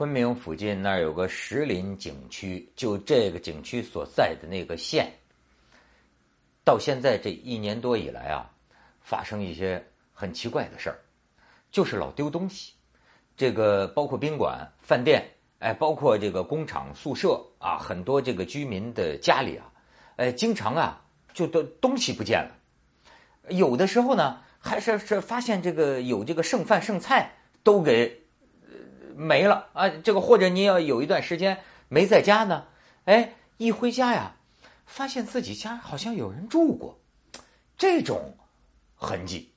昆明附近那儿有个石林景区，就这个景区所在的那个县，到现在这一年多以来啊，发生一些很奇怪的事儿，就是老丢东西。这个包括宾馆、饭店，哎，包括这个工厂、宿舍啊，很多这个居民的家里啊，哎，经常啊，就都东西不见了。有的时候呢，还是是发现这个有这个剩饭剩菜都给没了啊。这个或者你要有一段时间没在家呢，哎，一回家呀，发现自己家好像有人住过，这种痕迹。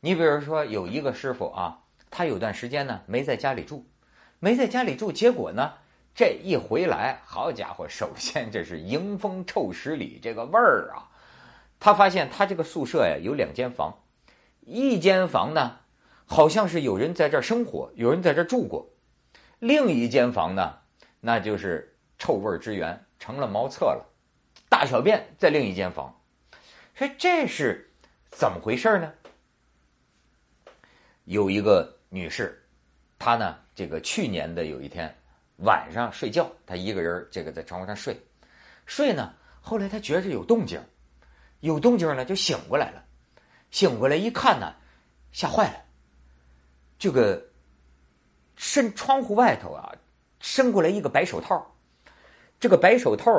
你比如说有一个师傅啊。他有段时间呢没在家里住，没在家里住，结果呢这一回来，好家伙，首先这是迎风臭十里，这个味儿啊！他发现他这个宿舍呀有两间房，一间房呢好像是有人在这儿生活，有人在这儿住过，另一间房呢那就是臭味之源，成了茅厕了，大小便在另一间房，说这是怎么回事呢？有一个。女士，她呢？这个去年的有一天晚上睡觉，她一个人这个在床上睡，睡呢。后来她觉着有动静，有动静呢，就醒过来了。醒过来一看呢，吓坏了。这个伸窗户外头啊，伸过来一个白手套。这个白手套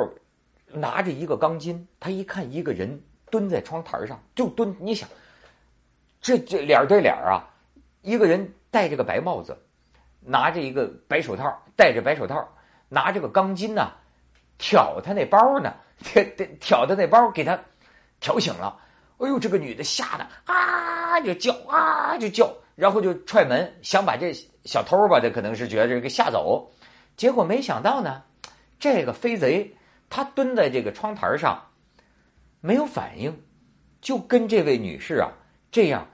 拿着一个钢筋，他一看一个人蹲在窗台上，就蹲。你想，这这脸对脸啊，一个人。戴着个白帽子，拿着一个白手套，戴着白手套，拿着个钢筋呢，挑他那包呢，挑 挑他那包，给他挑醒了。哎呦，这个女的吓得啊就叫啊就叫，然后就踹门，想把这小偷吧，这可能是觉得这个吓走。结果没想到呢，这个飞贼他蹲在这个窗台上，没有反应，就跟这位女士啊这样。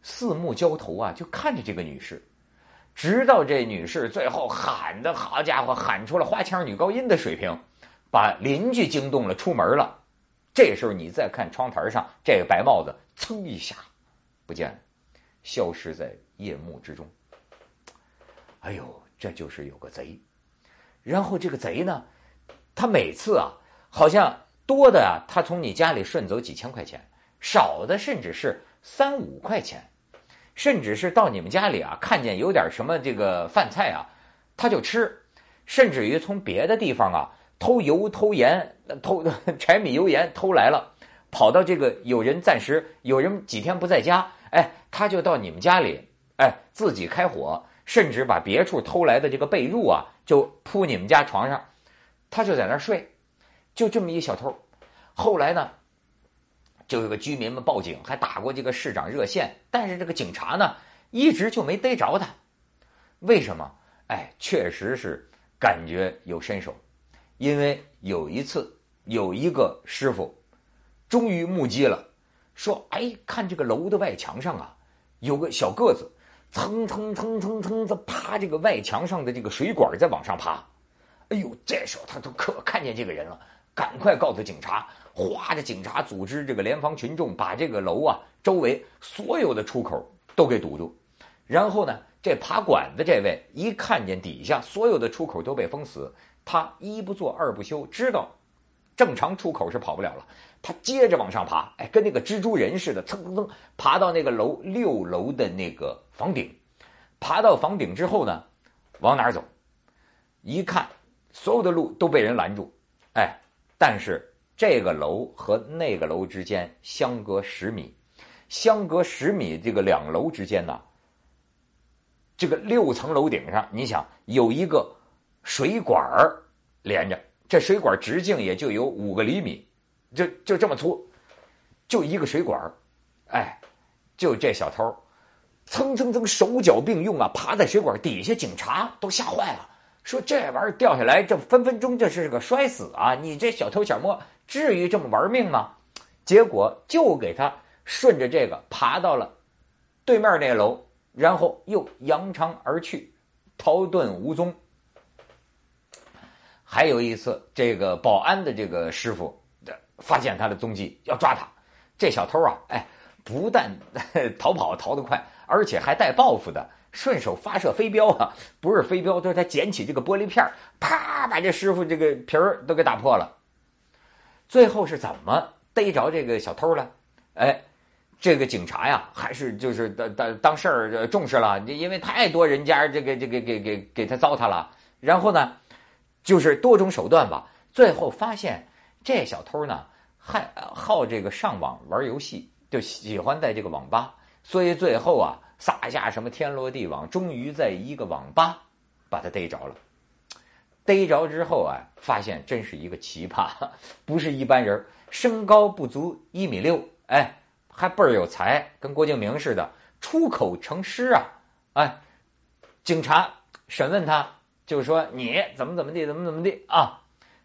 四目交投啊，就看着这个女士，直到这女士最后喊的好家伙，喊出了花腔女高音的水平，把邻居惊动了，出门了。这时候你再看窗台上这个白帽子，噌一下不见了，消失在夜幕之中。哎呦，这就是有个贼。然后这个贼呢，他每次啊，好像多的啊，他从你家里顺走几千块钱，少的甚至是三五块钱。甚至是到你们家里啊，看见有点什么这个饭菜啊，他就吃；甚至于从别的地方啊偷油、偷盐、偷 柴米油盐偷来了，跑到这个有人暂时有人几天不在家，哎，他就到你们家里，哎，自己开火，甚至把别处偷来的这个被褥啊，就铺你们家床上，他就在那儿睡，就这么一小偷。后来呢？就有个居民们报警，还打过这个市长热线，但是这个警察呢，一直就没逮着他。为什么？哎，确实是感觉有身手，因为有一次有一个师傅终于目击了，说：“哎，看这个楼的外墙上啊，有个小个子，蹭蹭蹭蹭蹭的爬这个外墙上的这个水管在往上爬。”哎呦，这时候他都可看见这个人了，赶快告诉警察。哗！这警察组织这个联防群众，把这个楼啊周围所有的出口都给堵住。然后呢，这爬管子这位一看见底下所有的出口都被封死，他一不做二不休，知道正常出口是跑不了了。他接着往上爬，哎，跟那个蜘蛛人似的，蹭蹭蹭爬到那个楼六楼的那个房顶。爬到房顶之后呢，往哪走？一看，所有的路都被人拦住。哎，但是。这个楼和那个楼之间相隔十米，相隔十米，这个两楼之间呢，这个六层楼顶上，你想有一个水管连着，这水管直径也就有五个厘米，就就这么粗，就一个水管儿，哎，就这小偷，蹭蹭蹭手脚并用啊，爬在水管底下，警察都吓坏了，说这玩意儿掉下来，这分分钟这是个摔死啊！你这小偷小摸。至于这么玩命吗？结果就给他顺着这个爬到了对面那楼，然后又扬长而去，逃遁无踪。还有一次，这个保安的这个师傅发现他的踪迹，要抓他。这小偷啊，哎，不但 逃跑逃得快，而且还带报复的，顺手发射飞镖啊，不是飞镖，就是他捡起这个玻璃片啪把这师傅这个皮儿都给打破了。最后是怎么逮着这个小偷了？哎，这个警察呀，还是就是当当当事儿重视了，因为太多人家这个这个给给给他糟蹋了。然后呢，就是多种手段吧，最后发现这小偷呢还好这个上网玩游戏，就喜欢在这个网吧，所以最后啊撒下什么天罗地网，终于在一个网吧把他逮着了。逮着之后啊，发现真是一个奇葩，不是一般人，身高不足一米六，哎，还倍儿有才，跟郭敬明似的，出口成诗啊，哎，警察审问他，就说你怎么怎么地，怎么怎么地啊，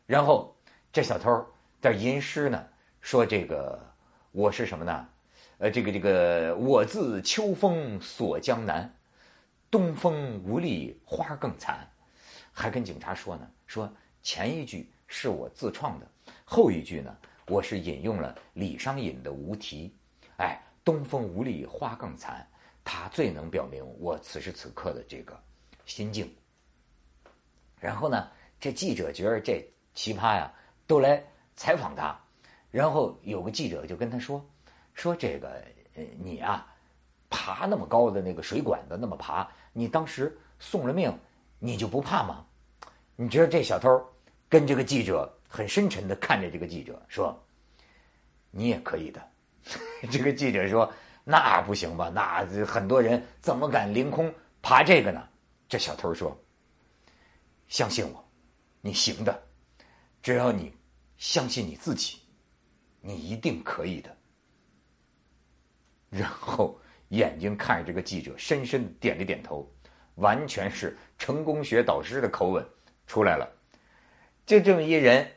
然后这小偷在吟诗呢，说这个我是什么呢？呃，这个这个我自秋风锁江南，东风无力花更残。还跟警察说呢，说前一句是我自创的，后一句呢，我是引用了李商隐的《无题》。哎，东风无力花更残，它最能表明我此时此刻的这个心境。然后呢，这记者觉得这奇葩呀，都来采访他。然后有个记者就跟他说，说这个呃你啊，爬那么高的那个水管子那么爬，你当时送了命。你就不怕吗？你觉得这小偷跟这个记者很深沉的看着这个记者说：“你也可以的。”这个记者说：“那不行吧？那很多人怎么敢凌空爬这个呢？”这小偷说：“相信我，你行的。只要你相信你自己，你一定可以的。”然后眼睛看着这个记者，深深点了点头。完全是成功学导师的口吻出来了，就这么一人，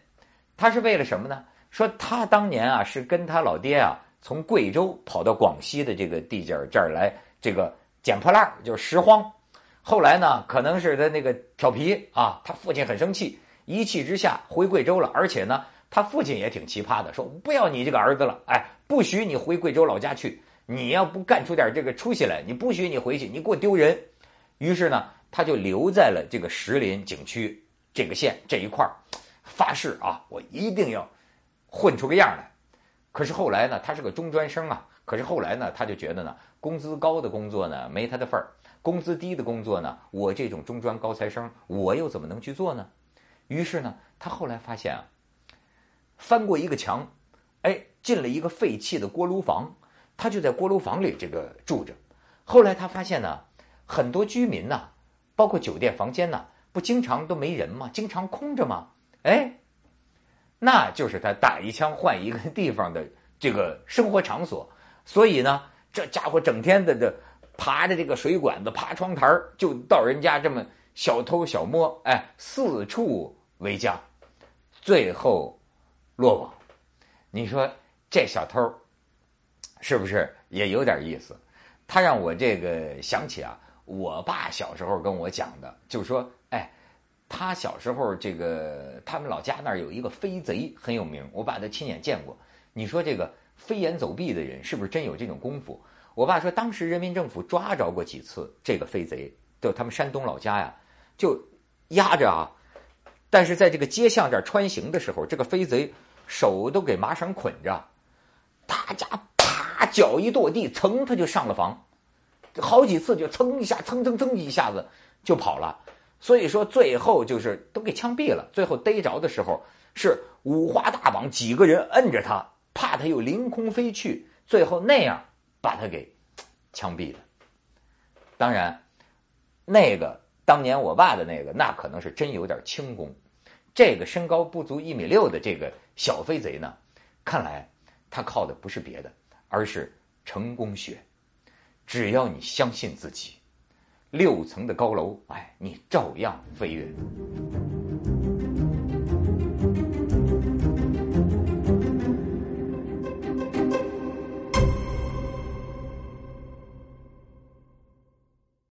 他是为了什么呢？说他当年啊是跟他老爹啊从贵州跑到广西的这个地界儿这儿来，这个捡破烂就是拾荒。后来呢，可能是他那个调皮啊，他父亲很生气，一气之下回贵州了。而且呢，他父亲也挺奇葩的，说不要你这个儿子了，哎，不许你回贵州老家去，你要不干出点这个出息来，你不许你回去，你给我丢人。于是呢，他就留在了这个石林景区这个县这一块儿，发誓啊，我一定要混出个样来。可是后来呢，他是个中专生啊。可是后来呢，他就觉得呢，工资高的工作呢没他的份儿，工资低的工作呢，我这种中专高材生，我又怎么能去做呢？于是呢，他后来发现啊，翻过一个墙，哎，进了一个废弃的锅炉房，他就在锅炉房里这个住着。后来他发现呢。很多居民呐，包括酒店房间呐，不经常都没人吗？经常空着吗？哎，那就是他打一枪换一个地方的这个生活场所。所以呢，这家伙整天的这爬着这个水管子，爬窗台就到人家这么小偷小摸，哎，四处为家，最后落网。你说这小偷是不是也有点意思？他让我这个想起啊。我爸小时候跟我讲的，就说，哎，他小时候这个他们老家那儿有一个飞贼很有名，我爸他亲眼见过。你说这个飞檐走壁的人是不是真有这种功夫？我爸说，当时人民政府抓着过几次这个飞贼，就他们山东老家呀，就压着啊。但是在这个街巷这儿穿行的时候，这个飞贼手都给麻绳捆着，他家啪脚一跺地，噌他就上了房。好几次就噌一下，噌噌噌一下子就跑了，所以说最后就是都给枪毙了。最后逮着的时候是五花大绑，几个人摁着他，怕他又凌空飞去，最后那样把他给枪毙的。当然，那个当年我爸的那个，那可能是真有点轻功。这个身高不足一米六的这个小飞贼呢，看来他靠的不是别的，而是成功学。只要你相信自己，六层的高楼，哎，你照样飞跃。